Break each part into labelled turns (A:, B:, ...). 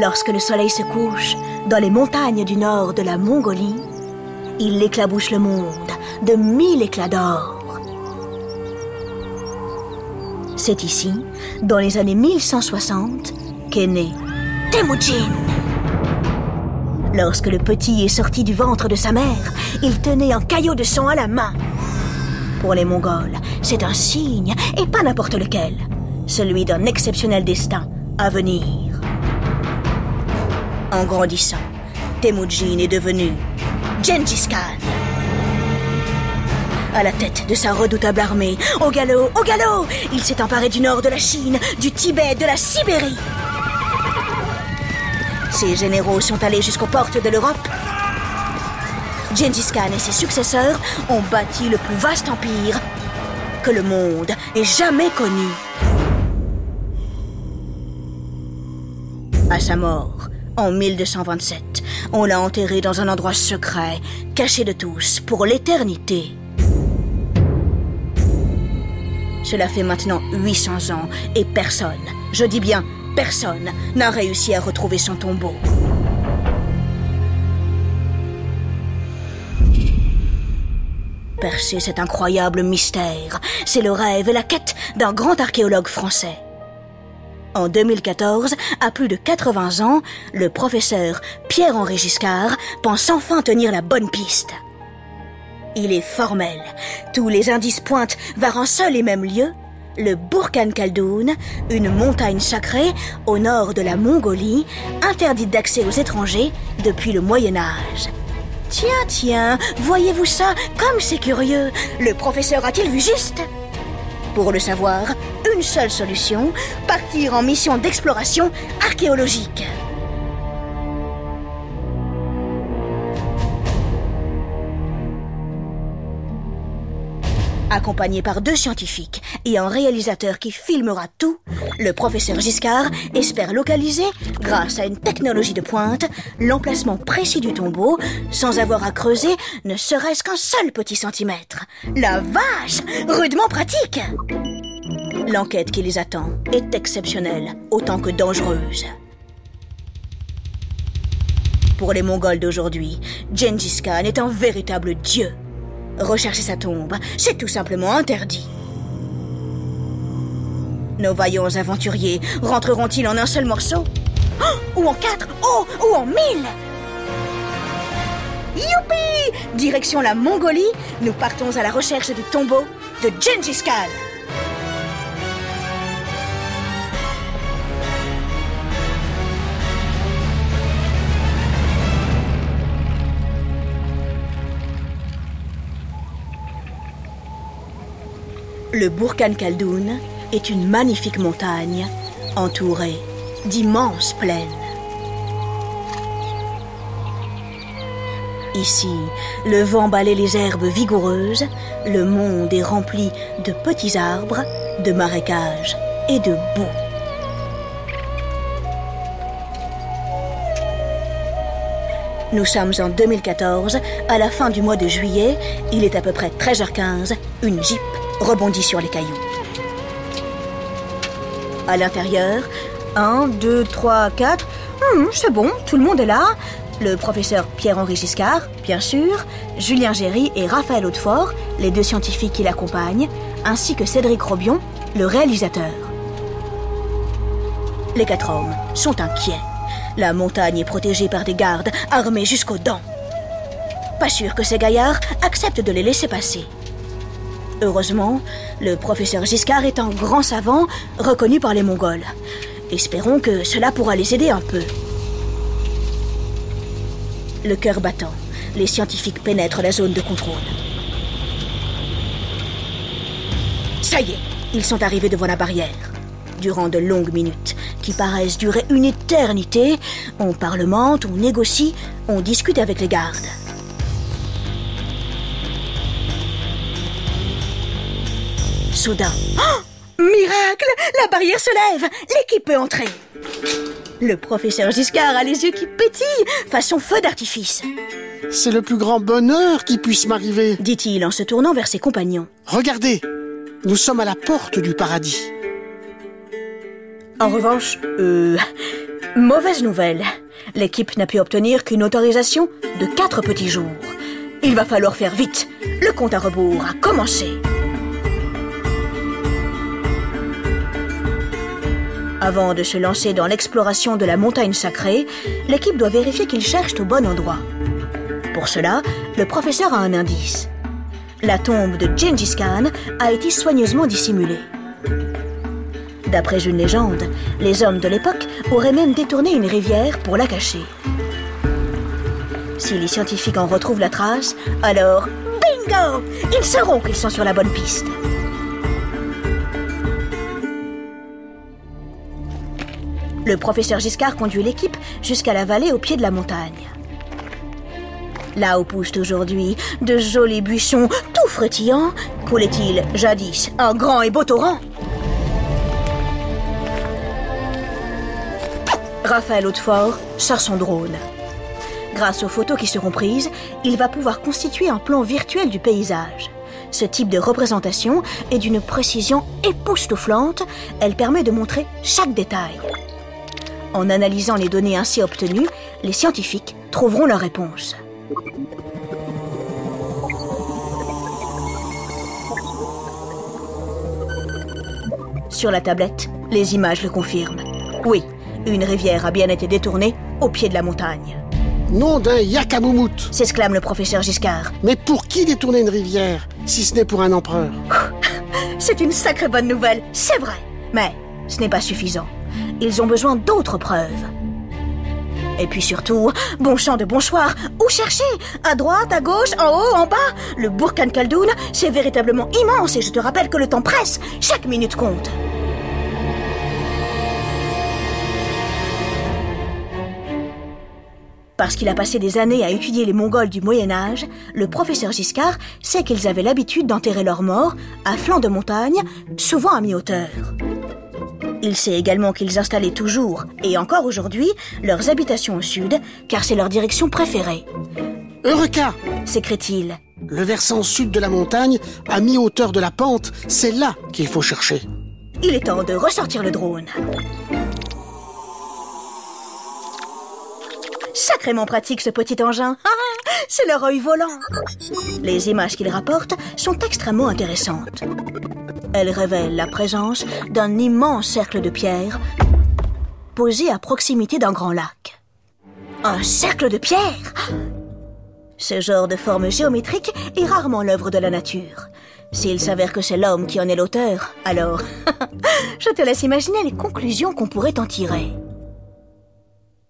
A: Lorsque le soleil se couche dans les montagnes du nord de la Mongolie, il éclabousse le monde de mille éclats d'or. C'est ici, dans les années 1160, qu'est né Temujin. Lorsque le petit est sorti du ventre de sa mère, il tenait un caillot de sang à la main. Pour les Mongols, c'est un signe, et pas n'importe lequel, celui d'un exceptionnel destin à venir. En grandissant, Temujin est devenu Gengis Khan. À la tête de sa redoutable armée, au galop, au galop, il s'est emparé du nord de la Chine, du Tibet, de la Sibérie. Ses généraux sont allés jusqu'aux portes de l'Europe. Gengis Khan et ses successeurs ont bâti le plus vaste empire que le monde ait jamais connu. À sa mort, en 1227, on l'a enterré dans un endroit secret, caché de tous, pour l'éternité. Cela fait maintenant 800 ans et personne, je dis bien personne, n'a réussi à retrouver son tombeau. Percer cet incroyable mystère, c'est le rêve et la quête d'un grand archéologue français. En 2014, à plus de 80 ans, le professeur Pierre-Henri Giscard pense enfin tenir la bonne piste. Il est formel. Tous les indices pointent vers un seul et même lieu, le Burkhan Khaldoun, une montagne sacrée au nord de la Mongolie, interdite d'accès aux étrangers depuis le Moyen Âge. Tiens, tiens, voyez-vous ça Comme c'est curieux Le professeur a-t-il vu juste? Pour le savoir, une seule solution, partir en mission d'exploration archéologique. Accompagné par deux scientifiques et un réalisateur qui filmera tout, le professeur Giscard espère localiser, grâce à une technologie de pointe, l'emplacement précis du tombeau sans avoir à creuser ne serait-ce qu'un seul petit centimètre. La vache Rudement pratique L'enquête qui les attend est exceptionnelle, autant que dangereuse. Pour les Mongols d'aujourd'hui, Gengis Khan est un véritable dieu. Rechercher sa tombe, c'est tout simplement interdit. Nos vaillants aventuriers rentreront-ils en un seul morceau? Oh, Ou en quatre? Oh Ou en mille? Youpi Direction la Mongolie, nous partons à la recherche du tombeau de Gengis Khan. Le Burkhan Khaldoun est une magnifique montagne entourée d'immenses plaines. Ici, le vent balaie les herbes vigoureuses, le monde est rempli de petits arbres, de marécages et de boue. Nous sommes en 2014, à la fin du mois de juillet, il est à peu près 13h15, une jeep rebondit sur les cailloux. À l'intérieur, un, deux, trois, quatre. Hum, c'est bon, tout le monde est là. Le professeur Pierre-Henri Giscard, bien sûr, Julien Géry et Raphaël Hautefort, les deux scientifiques qui l'accompagnent, ainsi que Cédric Robion, le réalisateur. Les quatre hommes sont inquiets. La montagne est protégée par des gardes armés jusqu'aux dents. Pas sûr que ces gaillards acceptent de les laisser passer. Heureusement, le professeur Giscard est un grand savant reconnu par les Mongols. Espérons que cela pourra les aider un peu. Le cœur battant, les scientifiques pénètrent la zone de contrôle. Ça y est, ils sont arrivés devant la barrière. Durant de longues minutes, qui paraissent durer une éternité, on parlemente, on négocie, on discute avec les gardes. Soudain, oh Miracle La barrière se lève L'équipe peut entrer Le professeur Giscard a les yeux qui pétillent, façon feu d'artifice.
B: C'est le plus grand bonheur qui puisse m'arriver,
A: dit-il en se tournant vers ses compagnons.
B: Regardez, nous sommes à la porte du paradis.
A: En revanche, euh, Mauvaise nouvelle. L'équipe n'a pu obtenir qu'une autorisation de quatre petits jours. Il va falloir faire vite. Le compte à rebours a commencé. Avant de se lancer dans l'exploration de la montagne sacrée, l'équipe doit vérifier qu'ils cherchent au bon endroit. Pour cela, le professeur a un indice. La tombe de Gengis Khan a été soigneusement dissimulée. D'après une légende, les hommes de l'époque auraient même détourné une rivière pour la cacher. Si les scientifiques en retrouvent la trace, alors bingo Ils sauront qu'ils sont sur la bonne piste. Le professeur Giscard conduit l'équipe jusqu'à la vallée au pied de la montagne. Là où poussent aujourd'hui de jolis buissons tout frétillants, coulait-il jadis un grand et beau torrent? Raphaël Hautefort sort son drone. Grâce aux photos qui seront prises, il va pouvoir constituer un plan virtuel du paysage. Ce type de représentation est d'une précision époustouflante, elle permet de montrer chaque détail. En analysant les données ainsi obtenues, les scientifiques trouveront leur réponse. Sur la tablette, les images le confirment. Oui, une rivière a bien été détournée au pied de la montagne.
B: Nom d'un yakamoumout
A: s'exclame le professeur Giscard.
B: Mais pour qui détourner une rivière, si ce n'est pour un empereur?
A: C'est une sacrée bonne nouvelle, c'est vrai. Mais ce n'est pas suffisant. Ils ont besoin d'autres preuves. Et puis surtout, bon chant de bonsoir, où chercher? À droite, à gauche, en haut, en bas? Le Burkhan Khaldoun, c'est véritablement immense et je te rappelle que le temps presse, chaque minute compte. Parce qu'il a passé des années à étudier les Mongols du Moyen Âge, le professeur Giscard sait qu'ils avaient l'habitude d'enterrer leurs morts à flanc de montagne, souvent à mi-hauteur. Il sait également qu'ils installaient toujours, et encore aujourd'hui, leurs habitations au sud, car c'est leur direction préférée.
B: Eureka
A: s'écrie-t-il.
B: Le versant sud de la montagne, à mi-hauteur de la pente, c'est là qu'il faut chercher.
A: Il est temps de ressortir le drone. Sacrément pratique ce petit engin. Ah, c'est leur œil volant. Les images qu'il rapporte sont extrêmement intéressantes. Elles révèlent la présence d'un immense cercle de pierre posé à proximité d'un grand lac. Un cercle de pierre Ce genre de forme géométrique est rarement l'œuvre de la nature. S'il s'avère que c'est l'homme qui en est l'auteur, alors je te laisse imaginer les conclusions qu'on pourrait en tirer.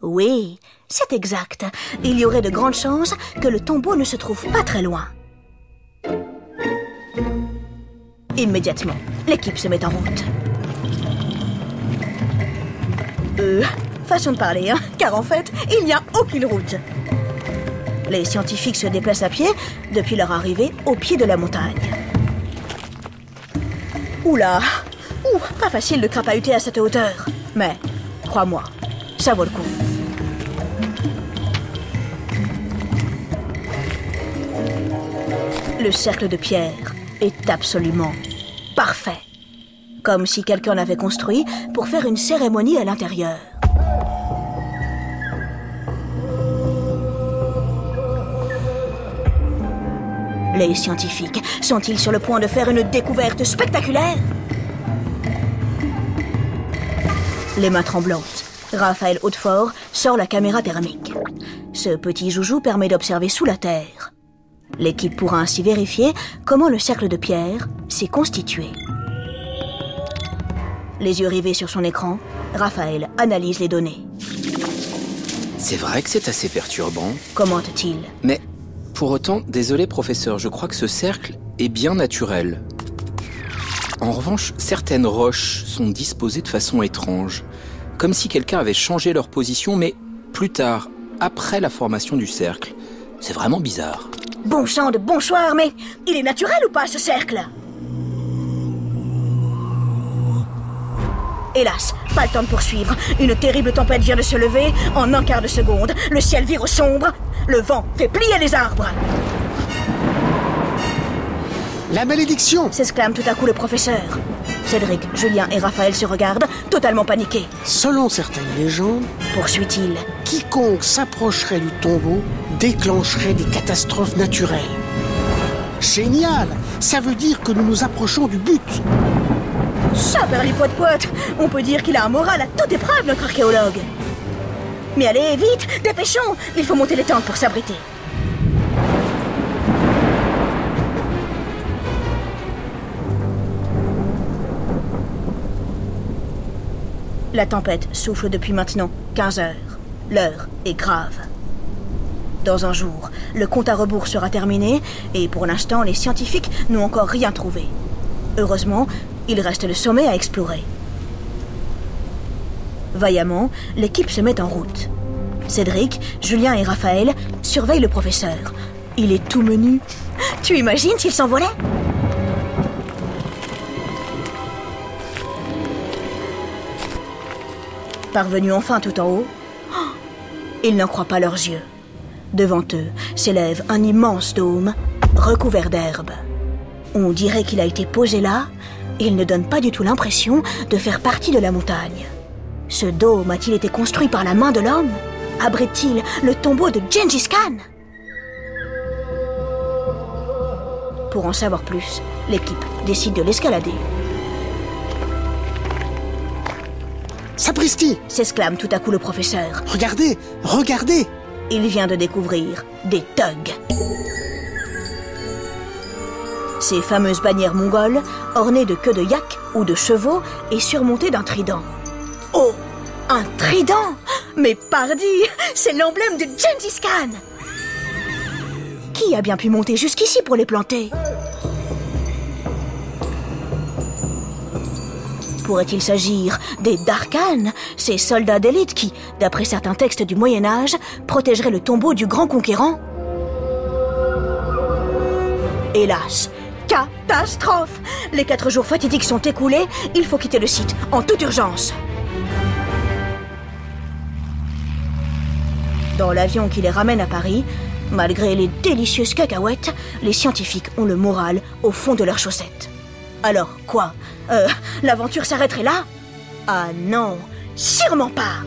A: Oui, c'est exact. Il y aurait de grandes chances que le tombeau ne se trouve pas très loin. Immédiatement, l'équipe se met en route. Euh, façon de parler, hein, car en fait, il n'y a aucune route. Les scientifiques se déplacent à pied depuis leur arrivée au pied de la montagne. Oula, ouh, pas facile de crapahuter à cette hauteur. Mais, crois-moi, ça vaut le coup. Le cercle de pierre est absolument. Comme si quelqu'un l'avait construit pour faire une cérémonie à l'intérieur. Les scientifiques sont-ils sur le point de faire une découverte spectaculaire? Les mains tremblantes, Raphaël Hautefort sort la caméra thermique. Ce petit joujou permet d'observer sous la terre. L'équipe pourra ainsi vérifier comment le cercle de pierre s'est constitué. Les yeux rivés sur son écran, Raphaël analyse les données.
C: C'est vrai que c'est assez perturbant.
A: Commente-t-il.
C: Mais, pour autant, désolé professeur, je crois que ce cercle est bien naturel. En revanche, certaines roches sont disposées de façon étrange, comme si quelqu'un avait changé leur position, mais plus tard, après la formation du cercle. C'est vraiment bizarre.
A: Bon sang de bonsoir, mais il est naturel ou pas ce cercle? Hélas, pas le temps de poursuivre. Une terrible tempête vient de se lever. En un quart de seconde, le ciel vire au sombre. Le vent fait plier les arbres.
B: La malédiction
A: s'exclame tout à coup le professeur. Cédric, Julien et Raphaël se regardent, totalement paniqués.
B: Selon certaines légendes,
A: Poursuit-il.
B: quiconque s'approcherait du tombeau déclencherait des catastrophes naturelles. Génial Ça veut dire que nous nous approchons du but.
A: Ça, poète poète On peut dire qu'il a un moral à toute épreuve, notre archéologue. Mais allez, vite, dépêchons Il faut monter les tentes pour s'abriter. La tempête souffle depuis maintenant 15 heures. L'heure est grave. Dans un jour, le compte à rebours sera terminé et pour l'instant, les scientifiques n'ont encore rien trouvé. Heureusement, il reste le sommet à explorer. Vaillamment, l'équipe se met en route. Cédric, Julien et Raphaël surveillent le professeur. Il est tout menu. Tu imagines s'il s'envolait? Parvenus enfin tout en haut, ils n'en croient pas leurs yeux. Devant eux s'élève un immense dôme recouvert d'herbe. On dirait qu'il a été posé là il ne donne pas du tout l'impression de faire partie de la montagne. Ce dôme a-t-il été construit par la main de l'homme? Abrite-t-il le tombeau de Gengis Khan? Pour en savoir plus, l'équipe décide de l'escalader.
B: Sapristi
A: s'exclame tout à coup le professeur.
B: Regardez Regardez
A: Il vient de découvrir des thugs. Ces fameuses bannières mongoles, ornées de queues de yak ou de chevaux et surmontées d'un trident. Oh Un trident! Mais pardi! C'est l'emblème de Gengis Khan! Qui a bien pu monter jusqu'ici pour les planter? Pourrait-il s'agir des Darkhan, ces soldats d'élite qui, d'après certains textes du Moyen Âge, protégeraient le tombeau du grand conquérant? Hélas, catastrophe. Les quatre jours fatidiques sont écoulés, il faut quitter le site, en toute urgence. Dans l'avion qui les ramène à Paris, malgré les délicieuses cacahuètes, les scientifiques ont le moral au fond de leurs chaussettes. Alors quoi? Euh, l'aventure s'arrêterait là? Ah non, sûrement pas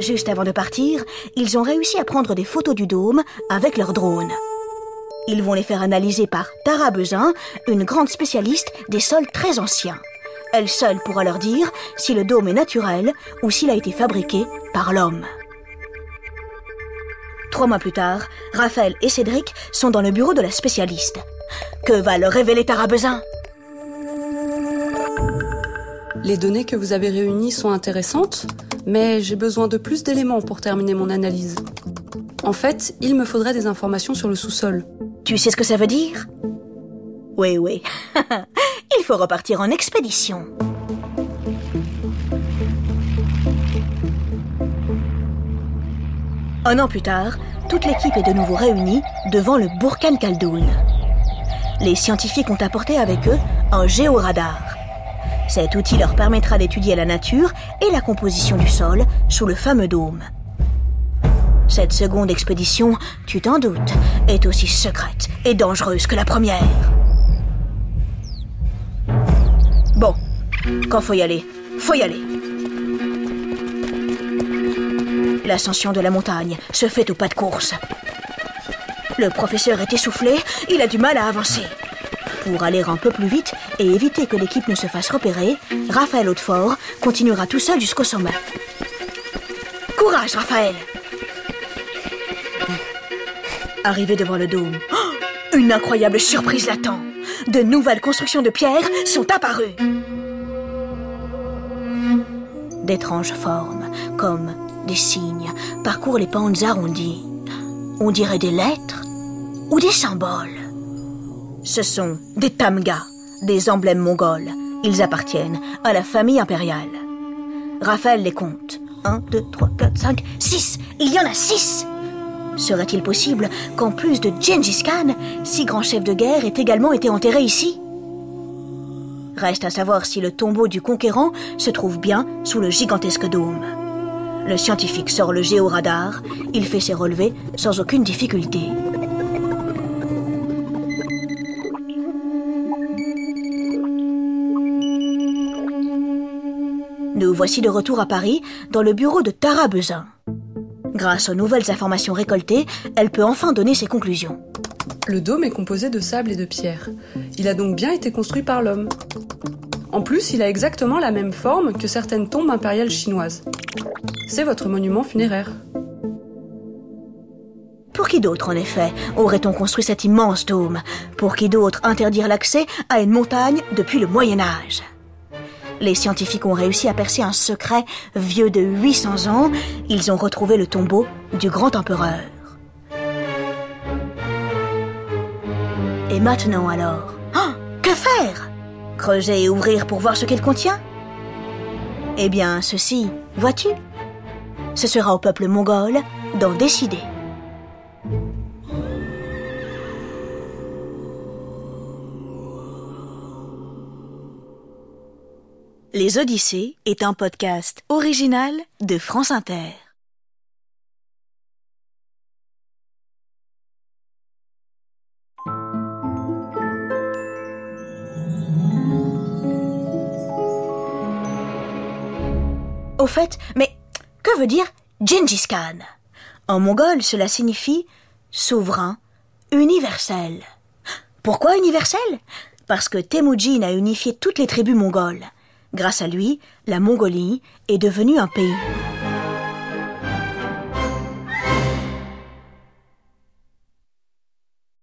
A: Juste avant de partir, ils ont réussi à prendre des photos du dôme avec leur drone. Ils vont les faire analyser par Tara Bezin, une grande spécialiste des sols très anciens. Elle seule pourra leur dire si le dôme est naturel ou s'il a été fabriqué par l'homme. Trois mois plus tard, Raphaël et Cédric sont dans le bureau de la spécialiste. Que va leur révéler Tara Bezin
D: Les données que vous avez réunies sont intéressantes, mais j'ai besoin de plus d'éléments pour terminer mon analyse. En fait, il me faudrait des informations sur le sous-sol.
A: Tu sais ce que ça veut dire? Oui, oui. il faut repartir en expédition. Un an plus tard, toute l'équipe est de nouveau réunie devant le Burkan Khaldoun. Les scientifiques ont apporté avec eux un géoradar. Cet outil leur permettra d'étudier la nature et la composition du sol sous le fameux dôme. Cette seconde expédition, tu t'en doutes, est aussi secrète et dangereuse que la première. Bon, quand faut y aller, faut y aller. L'ascension de la montagne se fait au pas de course. Le professeur est essoufflé, il a du mal à avancer. Pour aller un peu plus vite et éviter que l'équipe ne se fasse repérer, Raphaël Hautefort continuera tout seul jusqu'au sommet. Courage, Raphaël Arrivé devant le dôme, une incroyable surprise l'attend. De nouvelles constructions de pierre sont apparues. D'étranges formes, comme des signes, parcourent les pentes arrondies. On dirait des lettres ou des symboles. Ce sont des tamgas, des emblèmes mongols. Ils appartiennent à la famille impériale. Raphaël les compte. 1, 2, 3, 4, 5, 6 Il y en a 6 Serait-il possible qu'en plus de Gengis Khan, six grands chefs de guerre aient également été enterrés ici? Reste à savoir si le tombeau du conquérant se trouve bien sous le gigantesque dôme. Le scientifique sort le géoradar, il fait ses relevés sans aucune difficulté. Nous voici de retour à Paris, dans le bureau de Tara Bezin. Grâce aux nouvelles informations récoltées, elle peut enfin donner ses conclusions.
D: Le dôme est composé de sable et de pierre. Il a donc bien été construit par l'homme. En plus, il a exactement la même forme que certaines tombes impériales chinoises. C'est votre monument funéraire.
A: Pour qui d'autre, en effet, aurait-on construit cet immense dôme? Pour qui d'autre interdire l'accès à une montagne depuis le Moyen Âge? Les scientifiques ont réussi à percer un secret vieux de 800 ans. Ils ont retrouvé le tombeau du grand empereur. Et maintenant alors? Ah Que faire? Creuser et ouvrir pour voir ce qu'il contient? Eh bien, ceci, vois-tu Ce sera au peuple mongol d'en décider. Les Odyssées est un podcast original de France Inter. Au fait, mais que veut dire Gengis Khan? En mongol, cela signifie souverain universel. Pourquoi universel? Parce que Temujin a unifié toutes les tribus mongoles. Grâce à lui, la Mongolie est devenue un pays.